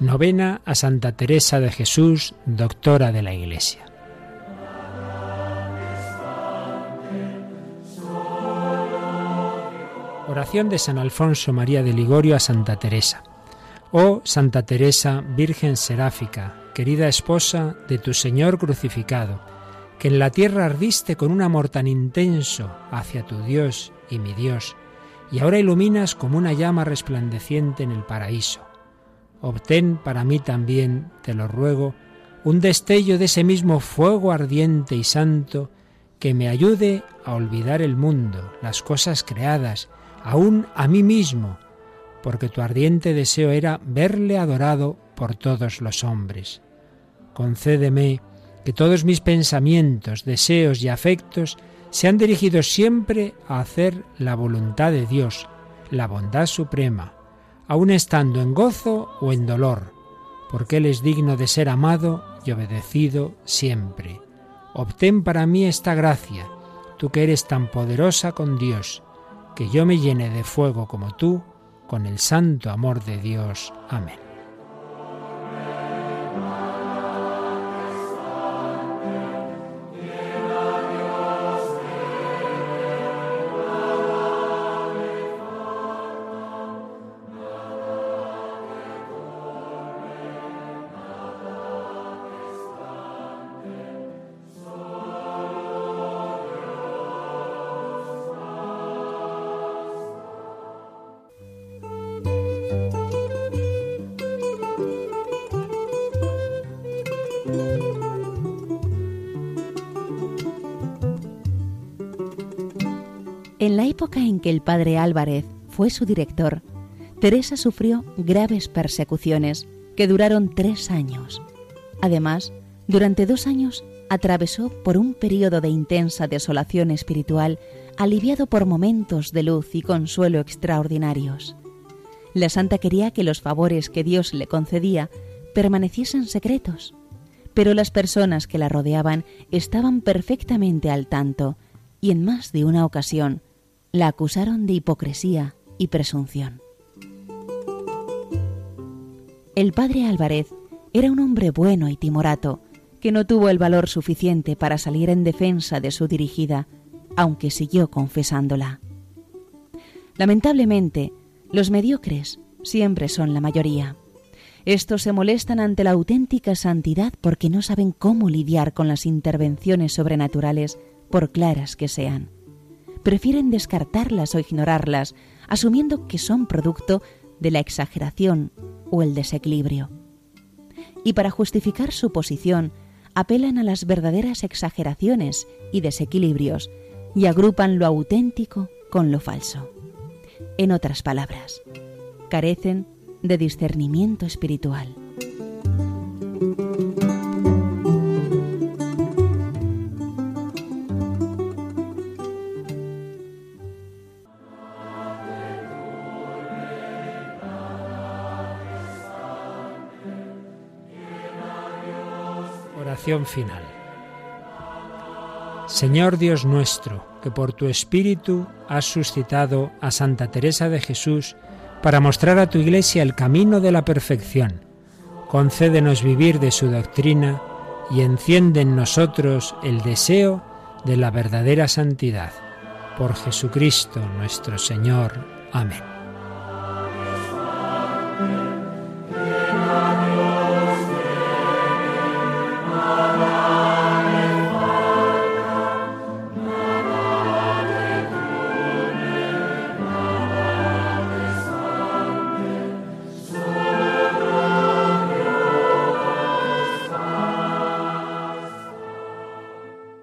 Novena a Santa Teresa de Jesús, doctora de la Iglesia. Oración de San Alfonso María de Ligorio a Santa Teresa. Oh Santa Teresa, Virgen Seráfica, querida esposa de tu Señor crucificado, que en la tierra ardiste con un amor tan intenso hacia tu Dios y mi Dios, y ahora iluminas como una llama resplandeciente en el paraíso obtén para mí también, te lo ruego, un destello de ese mismo fuego ardiente y santo que me ayude a olvidar el mundo, las cosas creadas, aún a mí mismo, porque tu ardiente deseo era verle adorado por todos los hombres. Concédeme que todos mis pensamientos, deseos y afectos sean dirigidos siempre a hacer la voluntad de Dios, la bondad suprema, aun estando en gozo o en dolor, porque Él es digno de ser amado y obedecido siempre. Obtén para mí esta gracia, tú que eres tan poderosa con Dios, que yo me llene de fuego como tú, con el santo amor de Dios. Amén. En la época en que el padre Álvarez fue su director, Teresa sufrió graves persecuciones que duraron tres años. Además, durante dos años atravesó por un periodo de intensa desolación espiritual, aliviado por momentos de luz y consuelo extraordinarios. La santa quería que los favores que Dios le concedía permaneciesen secretos, pero las personas que la rodeaban estaban perfectamente al tanto y en más de una ocasión la acusaron de hipocresía y presunción. El padre Álvarez era un hombre bueno y timorato, que no tuvo el valor suficiente para salir en defensa de su dirigida, aunque siguió confesándola. Lamentablemente, los mediocres siempre son la mayoría. Estos se molestan ante la auténtica santidad porque no saben cómo lidiar con las intervenciones sobrenaturales, por claras que sean prefieren descartarlas o ignorarlas, asumiendo que son producto de la exageración o el desequilibrio. Y para justificar su posición, apelan a las verdaderas exageraciones y desequilibrios y agrupan lo auténtico con lo falso. En otras palabras, carecen de discernimiento espiritual. Final. Señor Dios nuestro, que por tu Espíritu has suscitado a Santa Teresa de Jesús para mostrar a tu Iglesia el camino de la perfección, concédenos vivir de su doctrina y enciende en nosotros el deseo de la verdadera santidad. Por Jesucristo nuestro Señor. Amén.